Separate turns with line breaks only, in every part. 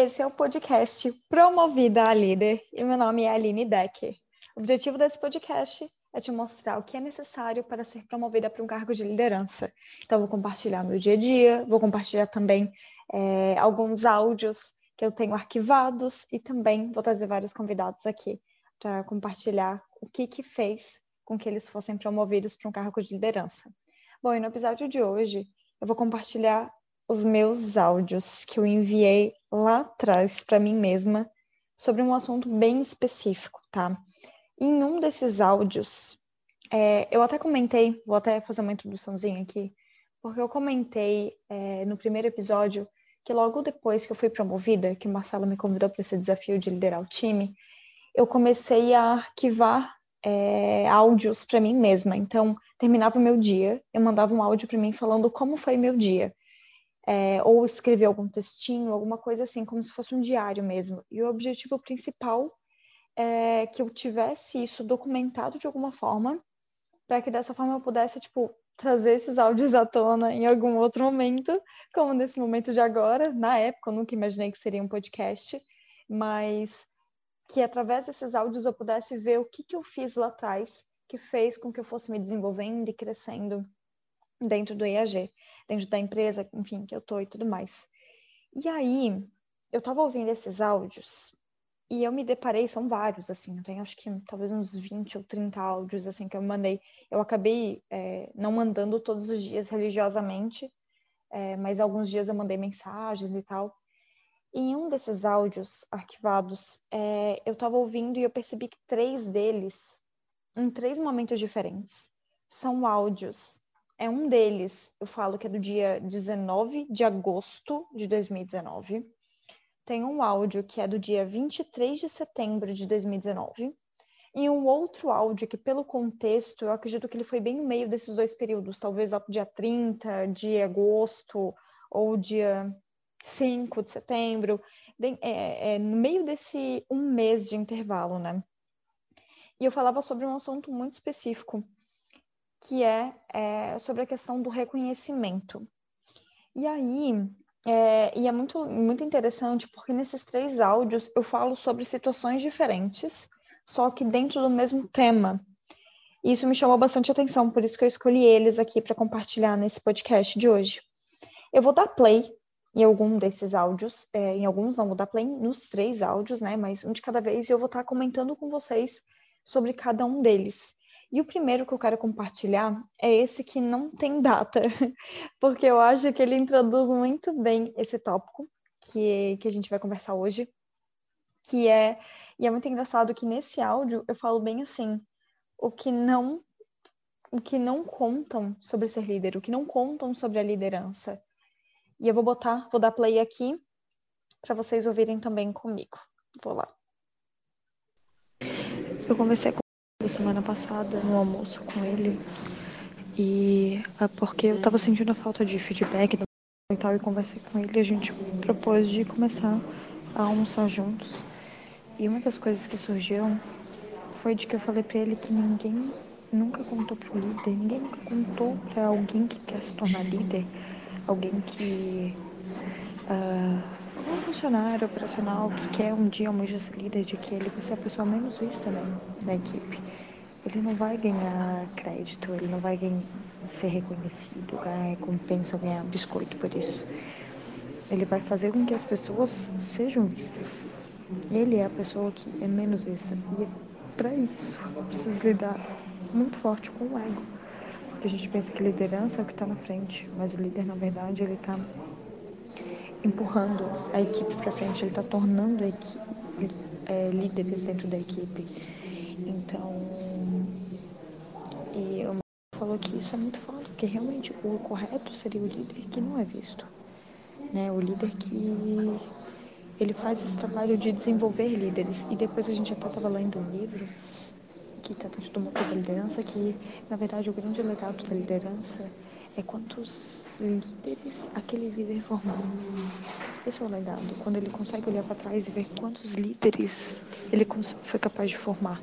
Esse é o podcast Promovida a Líder e meu nome é Aline Decker. O objetivo desse podcast é te mostrar o que é necessário para ser promovida para um cargo de liderança. Então, vou compartilhar meu dia a dia, vou compartilhar também é, alguns áudios que eu tenho arquivados e também vou trazer vários convidados aqui para compartilhar o que, que fez com que eles fossem promovidos para um cargo de liderança. Bom, e no episódio de hoje eu vou compartilhar os meus áudios que eu enviei lá atrás para mim mesma sobre um assunto bem específico, tá? Em um desses áudios, é, eu até comentei, vou até fazer uma introduçãozinha aqui, porque eu comentei é, no primeiro episódio que logo depois que eu fui promovida, que o Marcelo me convidou para esse desafio de liderar o time, eu comecei a arquivar é, áudios para mim mesma. Então, terminava o meu dia, eu mandava um áudio para mim falando como foi meu dia é, ou escrever algum textinho, alguma coisa assim, como se fosse um diário mesmo. E o objetivo principal é que eu tivesse isso documentado de alguma forma, para que dessa forma eu pudesse, tipo, trazer esses áudios à tona em algum outro momento, como nesse momento de agora. Na época, eu nunca imaginei que seria um podcast, mas que através desses áudios eu pudesse ver o que, que eu fiz lá atrás que fez com que eu fosse me desenvolvendo e crescendo dentro do EAG, dentro da empresa, enfim, que eu tô e tudo mais. E aí, eu tava ouvindo esses áudios e eu me deparei, são vários, assim, eu acho que talvez uns 20 ou 30 áudios, assim, que eu mandei. Eu acabei é, não mandando todos os dias religiosamente, é, mas alguns dias eu mandei mensagens e tal. E em um desses áudios arquivados, é, eu tava ouvindo e eu percebi que três deles, em três momentos diferentes, são áudios é um deles, eu falo que é do dia 19 de agosto de 2019. Tem um áudio que é do dia 23 de setembro de 2019. E um outro áudio que, pelo contexto, eu acredito que ele foi bem no meio desses dois períodos, talvez dia 30 de agosto ou dia 5 de setembro, é, é, no meio desse um mês de intervalo, né? E eu falava sobre um assunto muito específico, que é, é sobre a questão do reconhecimento. E aí, é, e é muito, muito interessante porque nesses três áudios eu falo sobre situações diferentes, só que dentro do mesmo tema. E isso me chamou bastante atenção, por isso que eu escolhi eles aqui para compartilhar nesse podcast de hoje. Eu vou dar play em algum desses áudios, é, em alguns não vou dar play nos três áudios, né? Mas um de cada vez, e eu vou estar comentando com vocês sobre cada um deles. E o primeiro que eu quero compartilhar é esse que não tem data, porque eu acho que ele introduz muito bem esse tópico que, que a gente vai conversar hoje, que é, e é muito engraçado que nesse áudio eu falo bem assim, o que não o que não contam sobre ser líder, o que não contam sobre a liderança. E eu vou botar, vou dar play aqui para vocês ouvirem também comigo. Vou lá. Eu conversei com semana passada no almoço com ele e é porque eu tava sentindo a falta de feedback e tal e conversei com ele a gente propôs de começar a almoçar juntos. E uma das coisas que surgiram foi de que eu falei para ele que ninguém nunca contou pro líder ninguém nunca contou para alguém que quer se tornar líder alguém que uh, um funcionário operacional que quer um dia almeja ser líder de que ele vai ser a pessoa menos vista né, na equipe, ele não vai ganhar crédito, ele não vai ser reconhecido, ganhar recompensa, ganhar biscoito por isso. Ele vai fazer com que as pessoas sejam vistas. Ele é a pessoa que é menos vista. E para isso, precisa lidar muito forte com o ego. Porque a gente pensa que liderança é o que está na frente, mas o líder, na verdade, ele está empurrando a equipe para frente, ele está tornando equipe, é, líderes dentro da equipe. Então, e o falou que isso é muito foda, porque realmente o correto seria o líder que não é visto. Né? O líder que ele faz esse trabalho de desenvolver líderes. E depois a gente até estava lendo um livro que está dentro do motor da liderança, que na verdade o grande legado da liderança é quantos líderes aquele líder formou. Esse é o legado, quando ele consegue olhar para trás e ver quantos líderes ele foi capaz de formar.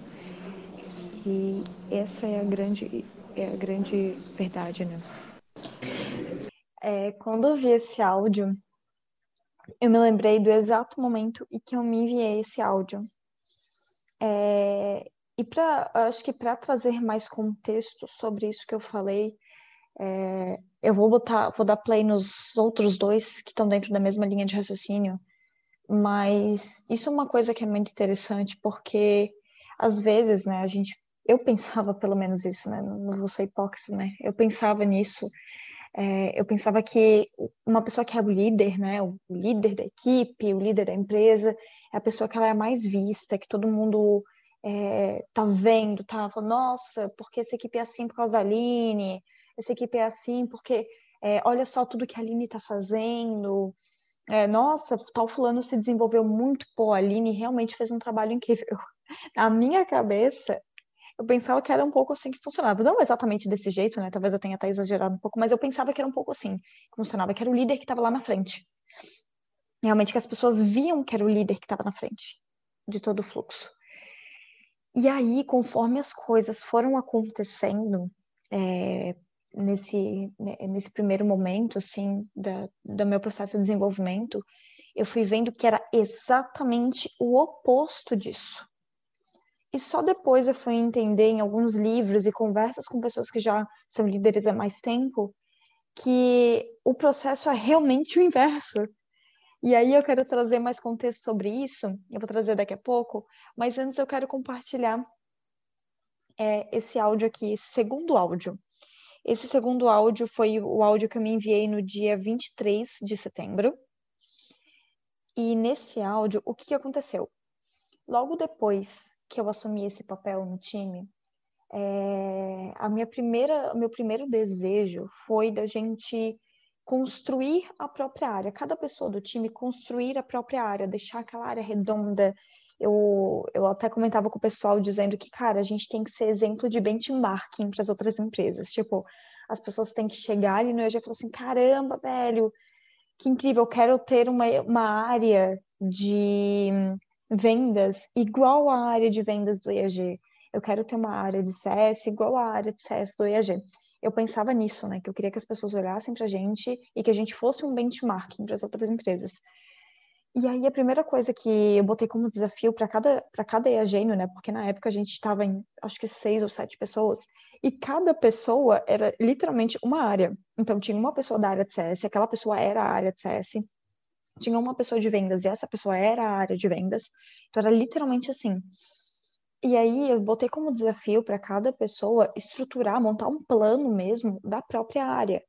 E essa é a grande, é a grande verdade, né? É, quando eu vi esse áudio, eu me lembrei do exato momento em que eu me enviei esse áudio. É, e para, acho que para trazer mais contexto sobre isso que eu falei, é, eu vou botar, vou dar play nos outros dois que estão dentro da mesma linha de raciocínio, mas isso é uma coisa que é muito interessante porque às vezes, né, a gente, eu pensava pelo menos isso, né, não vou ser hipócrita, né, eu pensava nisso, é, eu pensava que uma pessoa que é o líder, né, o líder da equipe, o líder da empresa, é a pessoa que ela é mais vista, que todo mundo é, tá vendo, tá falando, nossa, porque essa equipe é assim por causa da Aline, essa equipe é assim porque é, olha só tudo que a Aline tá fazendo, é, nossa, tal fulano se desenvolveu muito, pô, a Aline realmente fez um trabalho incrível. Na minha cabeça, eu pensava que era um pouco assim que funcionava. Não exatamente desse jeito, né? Talvez eu tenha até exagerado um pouco, mas eu pensava que era um pouco assim que funcionava, que era o líder que estava lá na frente. Realmente que as pessoas viam que era o líder que estava na frente de todo o fluxo. E aí, conforme as coisas foram acontecendo é, nesse, né, nesse primeiro momento, assim, da, do meu processo de desenvolvimento, eu fui vendo que era exatamente o oposto disso. E só depois eu fui entender em alguns livros e conversas com pessoas que já são líderes há mais tempo que o processo é realmente o inverso. E aí eu quero trazer mais contexto sobre isso, eu vou trazer daqui a pouco, mas antes eu quero compartilhar é, esse áudio aqui, esse segundo áudio. Esse segundo áudio foi o áudio que eu me enviei no dia 23 de setembro. E nesse áudio, o que, aconteceu? Logo depois que eu assumi esse papel no time, é, a minha primeira, meu primeiro desejo foi da gente construir a própria área, cada pessoa do time construir a própria área, deixar aquela área redonda. Eu, eu até comentava com o pessoal dizendo que, cara, a gente tem que ser exemplo de benchmarking para as outras empresas. Tipo, as pessoas têm que chegar ali no EAG e falar assim: caramba, velho, que incrível, eu quero ter uma, uma área de vendas igual à área de vendas do EAG. Eu quero ter uma área de CS igual à área de CS do EAG eu pensava nisso, né? Que eu queria que as pessoas olhassem para a gente e que a gente fosse um benchmarking para as outras empresas. E aí a primeira coisa que eu botei como desafio para cada para cada EAGênio, né? Porque na época a gente estava em acho que seis ou sete pessoas e cada pessoa era literalmente uma área. Então tinha uma pessoa da área de CS, aquela pessoa era a área de CS. Tinha uma pessoa de vendas e essa pessoa era a área de vendas. Então era literalmente assim. E aí eu botei como desafio para cada pessoa estruturar, montar um plano mesmo da própria área.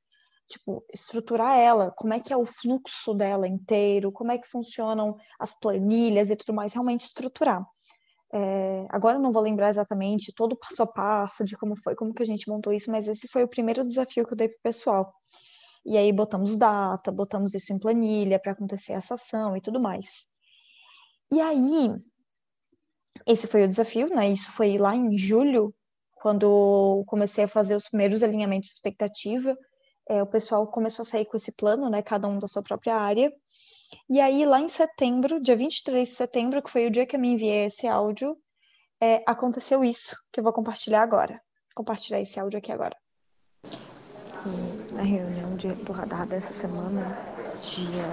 Tipo, estruturar ela, como é que é o fluxo dela inteiro, como é que funcionam as planilhas e tudo mais, realmente estruturar. É, agora eu não vou lembrar exatamente todo o passo a passo de como foi, como que a gente montou isso, mas esse foi o primeiro desafio que eu dei pro pessoal. E aí botamos data, botamos isso em planilha para acontecer essa ação e tudo mais. E aí, esse foi o desafio, né? Isso foi lá em julho, quando comecei a fazer os primeiros alinhamentos de expectativa. É, o pessoal começou a sair com esse plano, né? Cada um da sua própria área. E aí, lá em setembro, dia 23 de setembro, que foi o dia que eu me enviei esse áudio, é, aconteceu isso, que eu vou compartilhar agora. Compartilhar esse áudio aqui agora. Na reunião de, do radar dessa semana, dia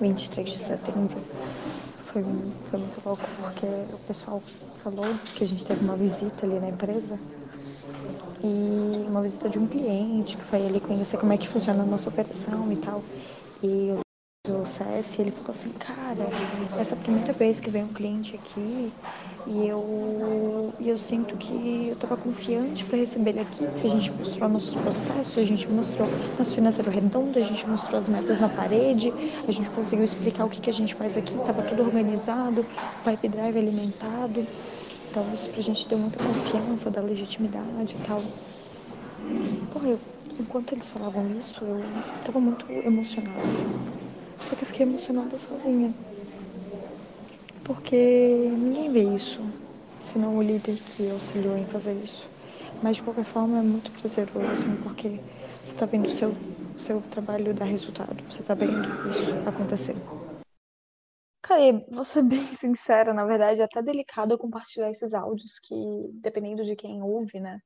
23 de setembro, foi, foi muito louco porque o pessoal falou que a gente teve uma visita ali na empresa e uma visita de um cliente que foi ali conhecer como é que funciona a nossa operação e tal. E o CS, ele falou assim, cara, essa é a primeira vez que vem um cliente aqui e eu, eu sinto que eu estava confiante para receber ele aqui, porque a gente mostrou nossos processos, a gente mostrou nosso financeiro redondo, a gente mostrou as metas na parede, a gente conseguiu explicar o que, que a gente faz aqui, estava tudo organizado, pipe drive alimentado. Então isso pra gente deu muita confiança, da legitimidade e tal. Porra, eu, enquanto eles falavam isso, eu tava muito emocionada, assim. Só que eu fiquei emocionada sozinha porque ninguém vê isso, senão o líder que auxiliou em fazer isso. Mas de qualquer forma é muito prazeroso, assim, porque você está vendo o seu, o seu trabalho dar resultado, você está vendo isso acontecer. Cara, vou ser bem sincera, na verdade é até delicado compartilhar esses áudios que, dependendo de quem ouve, né,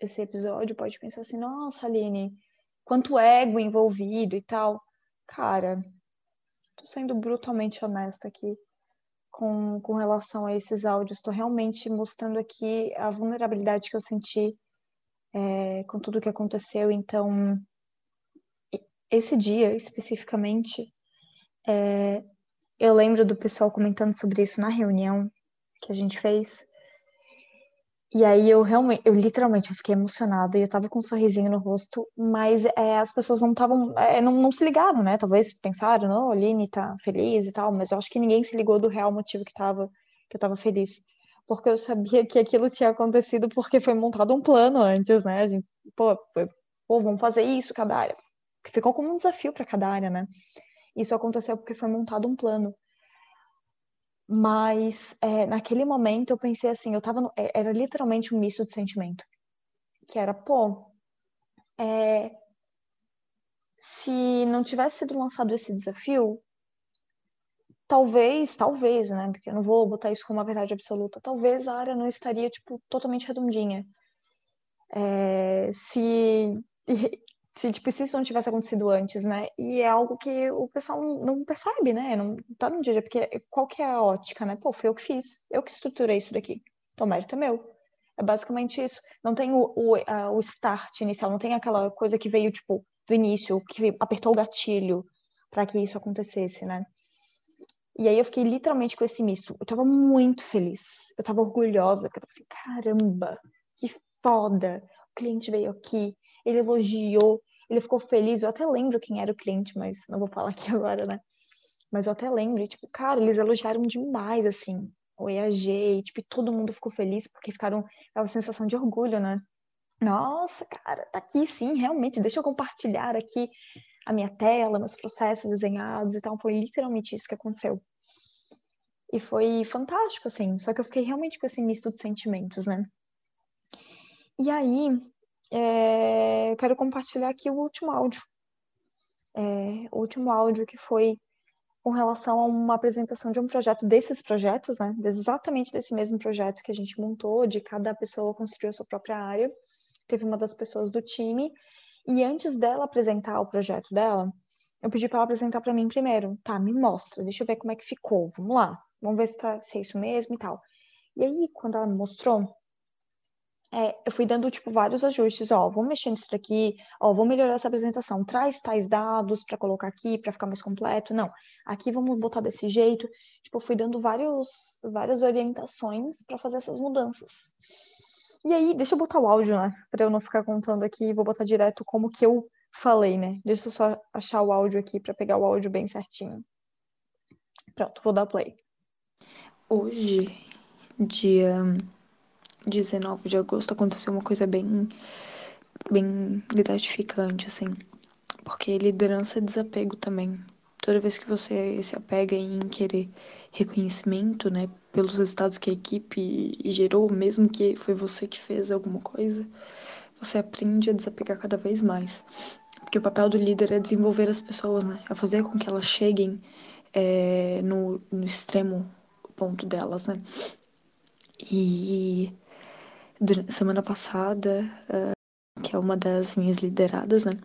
esse episódio, pode pensar assim, nossa, Aline, quanto ego envolvido e tal. Cara, tô sendo brutalmente honesta aqui com, com relação a esses áudios. Estou realmente mostrando aqui a vulnerabilidade que eu senti é, com tudo que aconteceu. Então, esse dia especificamente, é, eu lembro do pessoal comentando sobre isso na reunião que a gente fez. E aí eu realmente, eu literalmente eu fiquei emocionada e eu tava com um sorrisinho no rosto, mas é, as pessoas não estavam, é, não, não se ligaram, né? Talvez pensaram, não, a Aline tá feliz e tal, mas eu acho que ninguém se ligou do real motivo que tava, que eu tava feliz. Porque eu sabia que aquilo tinha acontecido porque foi montado um plano antes, né? A gente, pô, foi, pô, vamos fazer isso cada área. Ficou como um desafio para cada área, né? Isso aconteceu porque foi montado um plano. Mas é, naquele momento eu pensei assim, eu tava no, é, era literalmente um misto de sentimento. Que era, pô, é, se não tivesse sido lançado esse desafio, talvez, talvez, né? Porque eu não vou botar isso como uma verdade absoluta. Talvez a área não estaria, tipo, totalmente redondinha. É, se se, tipo, se isso não tivesse acontecido antes, né? E é algo que o pessoal não percebe, né? Não tá no dia a dia, porque qual que é a ótica, né? Pô, foi eu que fiz, eu que estruturei isso daqui. Então, mérito é meu. É basicamente isso. Não tem o, o, a, o start inicial, não tem aquela coisa que veio, tipo, do início, que apertou o gatilho para que isso acontecesse, né? E aí eu fiquei literalmente com esse misto. Eu tava muito feliz. Eu tava orgulhosa, porque eu tava assim, caramba, que foda. O cliente veio aqui, ele elogiou, ele ficou feliz. Eu até lembro quem era o cliente, mas não vou falar aqui agora, né? Mas eu até lembro, e, tipo, cara, eles elogiaram demais, assim, o EAG, e, tipo, todo mundo ficou feliz porque ficaram aquela sensação de orgulho, né? Nossa, cara, tá aqui sim, realmente, deixa eu compartilhar aqui a minha tela, meus processos desenhados e tal. Foi literalmente isso que aconteceu. E foi fantástico, assim, só que eu fiquei realmente com esse misto de sentimentos, né? E aí, é, eu quero compartilhar aqui o último áudio. É, o último áudio que foi com relação a uma apresentação de um projeto desses projetos, né? Exatamente desse mesmo projeto que a gente montou, de cada pessoa construiu a sua própria área. Teve uma das pessoas do time e antes dela apresentar o projeto dela, eu pedi para ela apresentar para mim primeiro. Tá, me mostra, deixa eu ver como é que ficou. Vamos lá, vamos ver se, tá, se é isso mesmo e tal. E aí, quando ela me mostrou, é, eu fui dando, tipo, vários ajustes, ó, vou mexer nisso daqui, ó, vou melhorar essa apresentação, traz tais dados para colocar aqui, para ficar mais completo, não, aqui vamos botar desse jeito, tipo, fui dando vários, várias orientações para fazer essas mudanças. E aí, deixa eu botar o áudio, né, para eu não ficar contando aqui, vou botar direto como que eu falei, né, deixa eu só achar o áudio aqui para pegar o áudio bem certinho. Pronto, vou dar play.
Hoje, dia 19 de agosto aconteceu uma coisa bem bem gratificante assim, porque liderança é desapego também. Toda vez que você se apega em querer reconhecimento, né, pelos resultados que a equipe gerou, mesmo que foi você que fez alguma coisa, você aprende a desapegar cada vez mais. Porque o papel do líder é desenvolver as pessoas, né, a fazer com que elas cheguem é, no, no extremo ponto delas, né. E semana passada, uh, que é uma das minhas lideradas, né?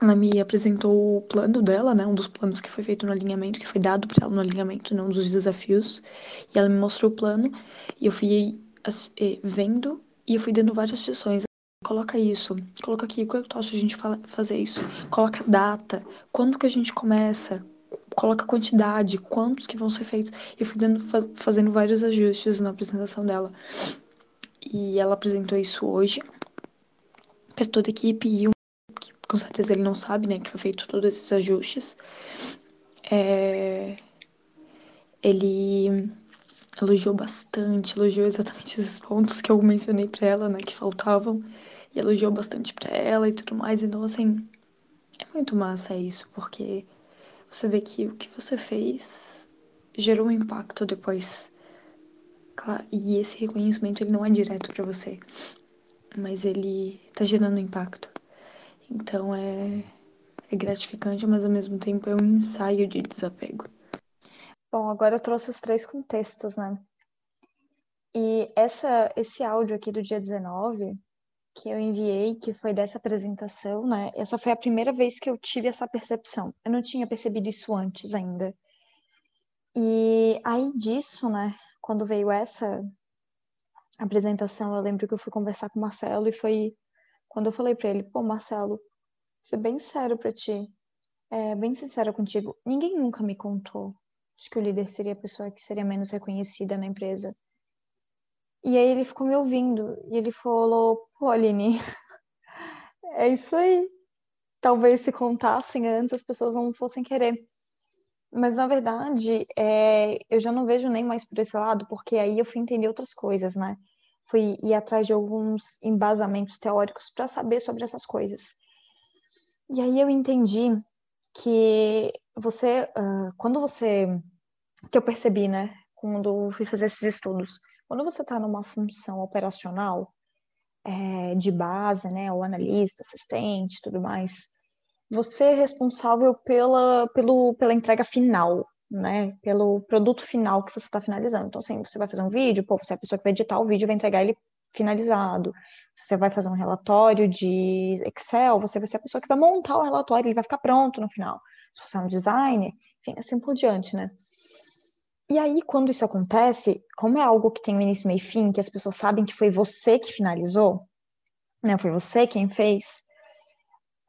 Ela me apresentou o plano dela, né? Um dos planos que foi feito no alinhamento, que foi dado para ela no alinhamento, né? Um dos desafios. E ela me mostrou o plano e eu fui eh, vendo e eu fui dando várias sugestões. Coloca isso, coloca aqui, quando tu acha a gente fazer isso? Coloca data, quando que a gente começa? Coloca quantidade, quantos que vão ser feitos. Eu fui dando, fazendo vários ajustes na apresentação dela. E ela apresentou isso hoje para toda a equipe e um, que com certeza ele não sabe, né, que foi feito todos esses ajustes. É, ele elogiou bastante, elogiou exatamente esses pontos que eu mencionei para ela, né, que faltavam, e elogiou bastante para ela e tudo mais. Então, assim, é muito massa isso, porque você vê que o que você fez gerou um impacto depois e esse reconhecimento ele não é direto para você, mas ele tá gerando impacto. Então é, é gratificante, mas ao mesmo tempo é um ensaio de desapego.
Bom, agora eu trouxe os três contextos, né? E essa, esse áudio aqui do dia 19 que eu enviei, que foi dessa apresentação, né? Essa foi a primeira vez que eu tive essa percepção. Eu não tinha percebido isso antes ainda. E aí disso, né, quando veio essa apresentação, eu lembro que eu fui conversar com o Marcelo e foi quando eu falei para ele, pô, Marcelo, ser bem sério para ti, é, bem sincera contigo, ninguém nunca me contou de que o líder seria a pessoa que seria menos reconhecida na empresa. E aí ele ficou me ouvindo e ele falou, pô, Aline, é isso aí. Talvez se contassem antes as pessoas não fossem querer. Mas na verdade, é, eu já não vejo nem mais por esse lado, porque aí eu fui entender outras coisas, né? Fui ir atrás de alguns embasamentos teóricos para saber sobre essas coisas. E aí eu entendi que você, uh, quando você, que eu percebi, né, quando fui fazer esses estudos, quando você está numa função operacional é, de base, né, o analista, assistente, tudo mais, você é responsável pela, pelo, pela entrega final, né, pelo produto final que você está finalizando. Então, assim, você vai fazer um vídeo, pô, você é a pessoa que vai editar o vídeo e vai entregar ele finalizado. Se você vai fazer um relatório de Excel, você vai ser a pessoa que vai montar o relatório, ele vai ficar pronto no final. Se você é um designer, enfim, assim por diante, né? E aí, quando isso acontece, como é algo que tem um início, meio e fim, que as pessoas sabem que foi você que finalizou, né? Foi você quem fez,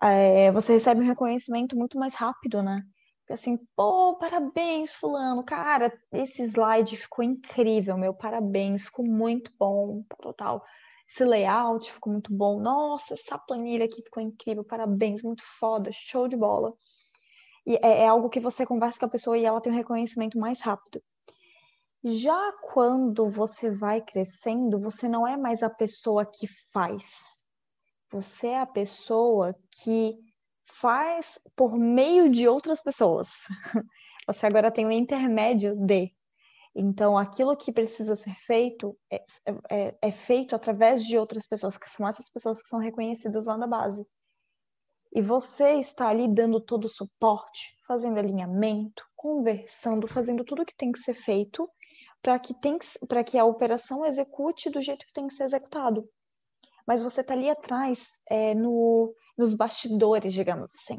é, você recebe um reconhecimento muito mais rápido, né? Assim, pô, parabéns, fulano, cara, esse slide ficou incrível, meu, parabéns, ficou muito bom, total. Esse layout ficou muito bom. Nossa, essa planilha aqui ficou incrível, parabéns, muito foda, show de bola. E é, é algo que você conversa com a pessoa e ela tem um reconhecimento mais rápido. Já quando você vai crescendo, você não é mais a pessoa que faz. Você é a pessoa que faz por meio de outras pessoas. Você agora tem um intermédio de. Então, aquilo que precisa ser feito é, é, é, feito através de outras pessoas, que são essas pessoas que são reconhecidas lá na base. E você está ali dando todo o suporte, fazendo alinhamento, conversando, fazendo tudo o que tem que ser feito para que, que, que a operação execute do jeito que tem que ser executado. Mas você está ali atrás, é, no, nos bastidores, digamos assim.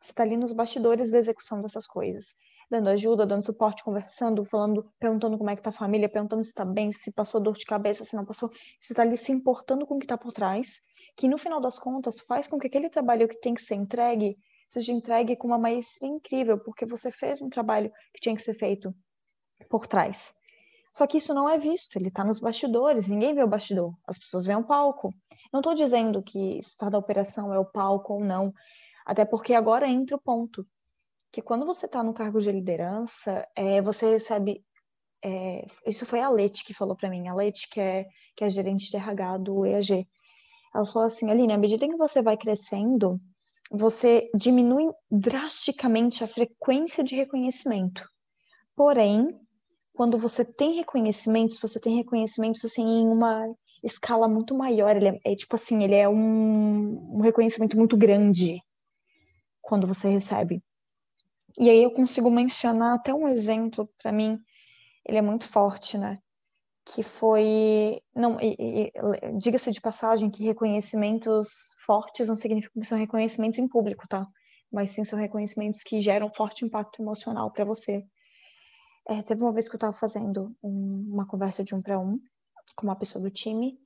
Você está ali nos bastidores da execução dessas coisas, dando ajuda, dando suporte, conversando, falando, perguntando como é que tá a família, perguntando se está bem, se passou dor de cabeça, se não passou. Você está ali se importando com o que está por trás, que no final das contas faz com que aquele trabalho que tem que ser entregue seja entregue com uma maestria incrível, porque você fez um trabalho que tinha que ser feito por trás. Só que isso não é visto, ele está nos bastidores, ninguém vê o bastidor, as pessoas veem o palco. Não estou dizendo que estar da operação é o palco ou não, até porque agora entra o ponto, que quando você está no cargo de liderança, é, você recebe. É, isso foi a Leti que falou para mim, a Leti, que é, que é gerente de RH do EAG. Ela falou assim: Aline, à medida que você vai crescendo, você diminui drasticamente a frequência de reconhecimento. Porém, quando você tem reconhecimentos, você tem reconhecimentos assim em uma escala muito maior. Ele é, é tipo assim, ele é um, um reconhecimento muito grande quando você recebe. E aí eu consigo mencionar até um exemplo para mim, ele é muito forte, né? Que foi, não, diga-se de passagem que reconhecimentos fortes não significam que são reconhecimentos em público, tá? Mas sim são reconhecimentos que geram forte impacto emocional para você. É, teve uma vez que eu estava fazendo um, uma conversa de um para um com uma pessoa do time.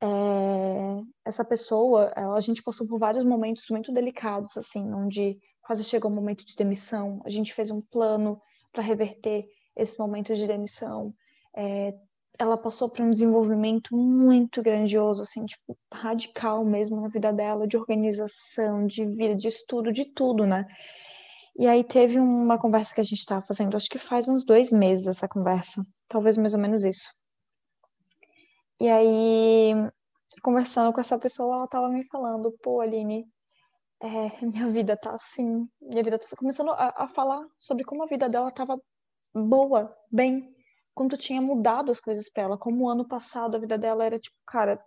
É, essa pessoa, ela, a gente passou por vários momentos muito delicados, assim, onde quase chegou o momento de demissão. A gente fez um plano para reverter esse momento de demissão. É, ela passou por um desenvolvimento muito grandioso, assim, tipo, radical mesmo na vida dela, de organização, de vida, de estudo, de tudo, né? E aí teve uma conversa que a gente estava fazendo, acho que faz uns dois meses essa conversa, talvez mais ou menos isso. E aí, conversando com essa pessoa, ela tava me falando, pô, Aline, é, minha vida tá assim, minha vida tá assim, começando a, a, falar sobre como a vida dela tava boa, bem, quando tinha mudado as coisas para ela, como ano passado a vida dela era tipo, cara,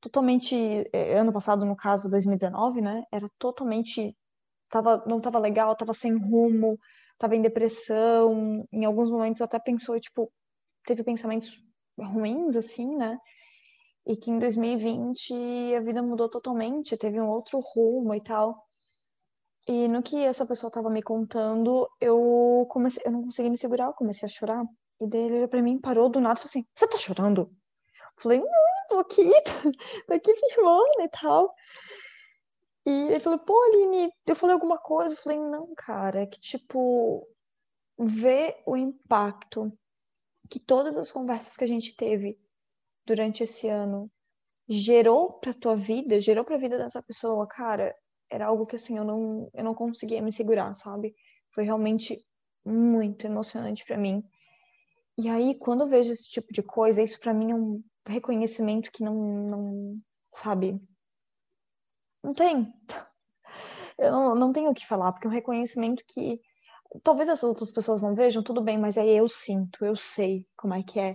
totalmente, é, ano passado no caso 2019, né, era totalmente, tava, não tava legal, tava sem rumo, tava em depressão, em alguns momentos até pensou, tipo, teve pensamentos ruins, assim, né? e que em 2020 a vida mudou totalmente, teve um outro rumo e tal. E no que essa pessoa estava me contando, eu comecei, eu não consegui me segurar, eu comecei a chorar. E daí ele olhou pra mim, parou do nada e falou assim: Você tá chorando? Eu falei: Não, tô aqui, tô aqui firmando e tal. E ele falou: Pô, Aline, eu falei alguma coisa? Eu falei: Não, cara, é que tipo, ver o impacto que todas as conversas que a gente teve durante esse ano gerou para tua vida, gerou para a vida dessa pessoa, cara, era algo que assim eu não eu não conseguia me segurar, sabe? Foi realmente muito emocionante para mim. E aí quando eu vejo esse tipo de coisa, isso para mim é um reconhecimento que não não, sabe? Não tem. Eu não, não tenho o que falar, porque é um reconhecimento que talvez as outras pessoas não vejam, tudo bem, mas aí eu sinto, eu sei como é que é.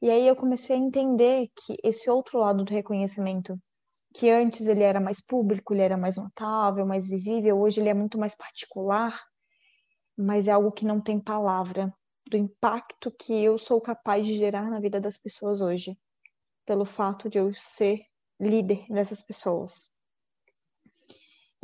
E aí eu comecei a entender que esse outro lado do reconhecimento, que antes ele era mais público, ele era mais notável, mais visível, hoje ele é muito mais particular, mas é algo que não tem palavra, do impacto que eu sou capaz de gerar na vida das pessoas hoje, pelo fato de eu ser líder dessas pessoas.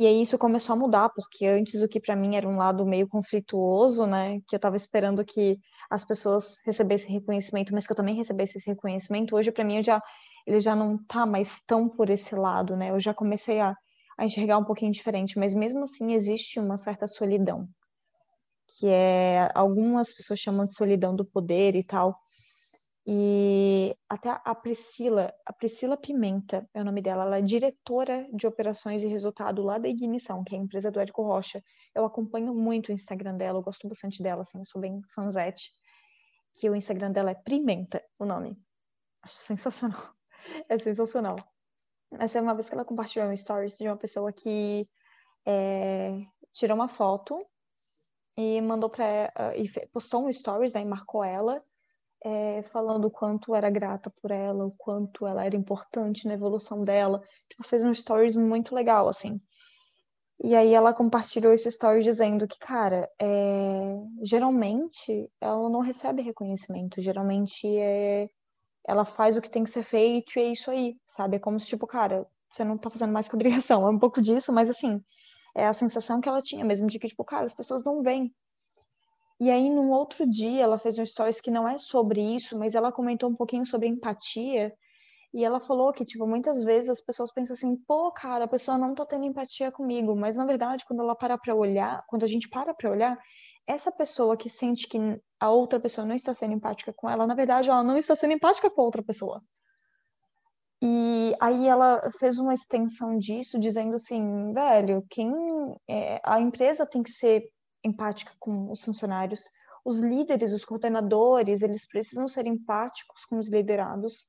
E aí isso começou a mudar, porque antes o que para mim era um lado meio conflituoso, né, que eu estava esperando que as pessoas recebessem reconhecimento, mas que eu também recebesse esse reconhecimento, hoje para mim eu já ele já não tá mais tão por esse lado, né? Eu já comecei a, a enxergar um pouquinho diferente, mas mesmo assim existe uma certa solidão, que é algumas pessoas chamam de solidão do poder e tal. E até a Priscila, a Priscila Pimenta é o nome dela, ela é diretora de operações e resultado lá da Ignição, que é a empresa do Érico Rocha. Eu acompanho muito o Instagram dela, eu gosto bastante dela, assim, eu sou bem fanzete. Que o Instagram dela é Pimenta, o nome. Acho sensacional. É sensacional. Essa é uma vez que ela compartilhou um stories de uma pessoa que é, tirou uma foto e mandou para e postou um stories, né, e marcou ela é, falando o quanto era grata por ela, o quanto ela era importante na evolução dela. Tipo, fez um stories muito legal, assim. E aí ela compartilhou esse story dizendo que, cara, é... geralmente ela não recebe reconhecimento. Geralmente é... ela faz o que tem que ser feito e é isso aí, sabe? É como se, tipo, cara, você não tá fazendo mais que obrigação. É um pouco disso, mas assim, é a sensação que ela tinha mesmo de que, tipo, cara, as pessoas não veem e aí, num outro dia, ela fez um stories que não é sobre isso, mas ela comentou um pouquinho sobre empatia. E ela falou que, tipo, muitas vezes as pessoas pensam assim, pô, cara, a pessoa não tá tendo empatia comigo. Mas, na verdade, quando ela para pra olhar, quando a gente para pra olhar, essa pessoa que sente que a outra pessoa não está sendo empática com ela, na verdade, ela não está sendo empática com a outra pessoa. E aí ela fez uma extensão disso, dizendo assim, velho, quem é, a empresa tem que ser empática com os funcionários. Os líderes, os coordenadores, eles precisam ser empáticos com os liderados,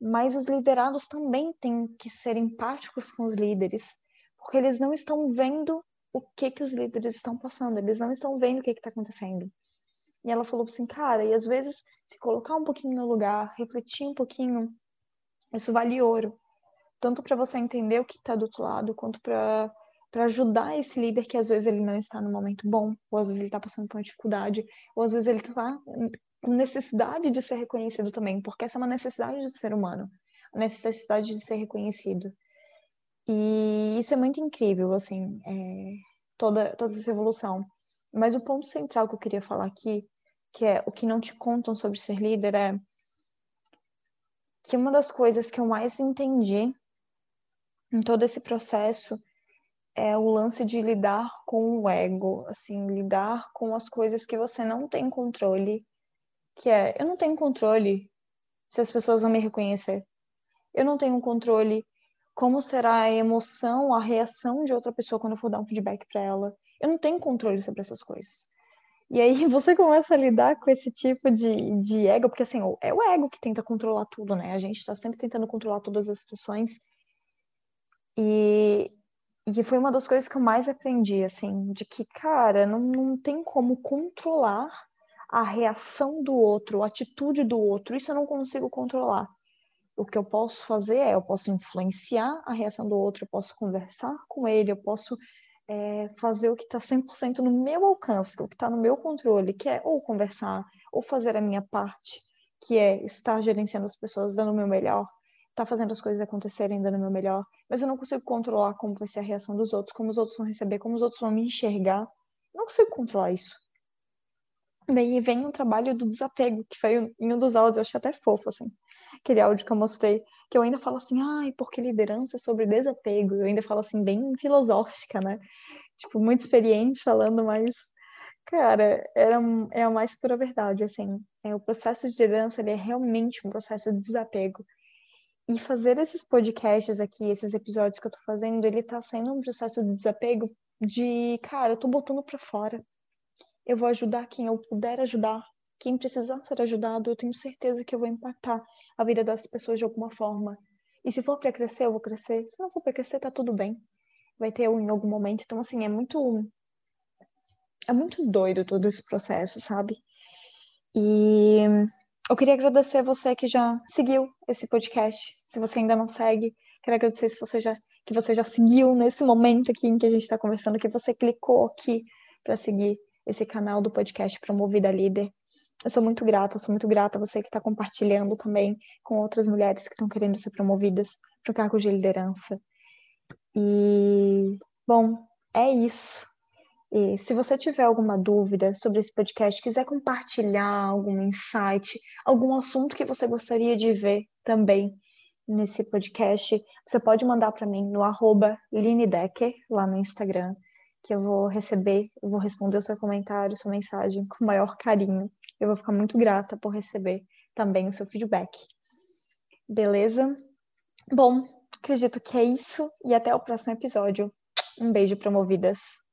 mas os liderados também têm que ser empáticos com os líderes, porque eles não estão vendo o que que os líderes estão passando, eles não estão vendo o que está acontecendo. E ela falou assim, cara, e às vezes se colocar um pouquinho no lugar, refletir um pouquinho, isso vale ouro, tanto para você entender o que está do outro lado, quanto para para ajudar esse líder que às vezes ele não está no momento bom, ou às vezes ele está passando por uma dificuldade, ou às vezes ele está com necessidade de ser reconhecido também, porque essa é uma necessidade do ser humano, a necessidade de ser reconhecido. E isso é muito incrível, assim, é, toda, toda essa evolução. Mas o ponto central que eu queria falar aqui, que é o que não te contam sobre ser líder, é que uma das coisas que eu mais entendi em todo esse processo é o lance de lidar com o ego, assim, lidar com as coisas que você não tem controle, que é, eu não tenho controle se as pessoas vão me reconhecer. Eu não tenho controle como será a emoção, a reação de outra pessoa quando eu for dar um feedback para ela. Eu não tenho controle sobre essas coisas. E aí você começa a lidar com esse tipo de, de ego, porque assim, é o ego que tenta controlar tudo, né? A gente tá sempre tentando controlar todas as situações. E, e foi uma das coisas que eu mais aprendi, assim, de que, cara, não, não tem como controlar a reação do outro, a atitude do outro, isso eu não consigo controlar. O que eu posso fazer é, eu posso influenciar a reação do outro, eu posso conversar com ele, eu posso é, fazer o que está 100% no meu alcance, o que está no meu controle, que é ou conversar, ou fazer a minha parte, que é estar gerenciando as pessoas, dando o meu melhor. Tá fazendo as coisas acontecerem, dando o meu melhor, mas eu não consigo controlar como vai ser a reação dos outros, como os outros vão receber, como os outros vão me enxergar. Não consigo controlar isso. Daí vem o trabalho do desapego, que foi em um dos áudios, eu achei até fofo, assim. Aquele áudio que eu mostrei, que eu ainda falo assim, ai, porque liderança é sobre desapego. Eu ainda falo assim, bem filosófica, né? Tipo, muito experiente falando, mas, cara, era, é a mais pura verdade, assim. É, o processo de liderança, ele é realmente um processo de desapego. E fazer esses podcasts aqui, esses episódios que eu tô fazendo, ele tá sendo um processo de desapego de, cara, eu tô botando pra fora eu vou ajudar quem eu puder ajudar. Quem precisar ser ajudado, eu tenho certeza que eu vou impactar a vida das pessoas de alguma forma. E se for para crescer, eu vou crescer. Se não for para crescer, tá tudo bem. Vai ter eu em algum momento. Então, assim, é muito. É muito doido todo esse processo, sabe? E eu queria agradecer a você que já seguiu esse podcast. Se você ainda não segue, quero agradecer se você já, que você já seguiu nesse momento aqui em que a gente está conversando, que você clicou aqui para seguir esse canal do podcast Promovida Líder. Eu sou muito grata, sou muito grata a você que está compartilhando também com outras mulheres que estão querendo ser promovidas para o cargo de liderança. E, bom, é isso. E se você tiver alguma dúvida sobre esse podcast, quiser compartilhar algum insight, algum assunto que você gostaria de ver também nesse podcast, você pode mandar para mim no arroba Decker, lá no Instagram que eu vou receber, eu vou responder o seu comentário, sua mensagem com o maior carinho. Eu vou ficar muito grata por receber também o seu feedback. Beleza? Bom, acredito que é isso e até o próximo episódio. Um beijo, promovidas!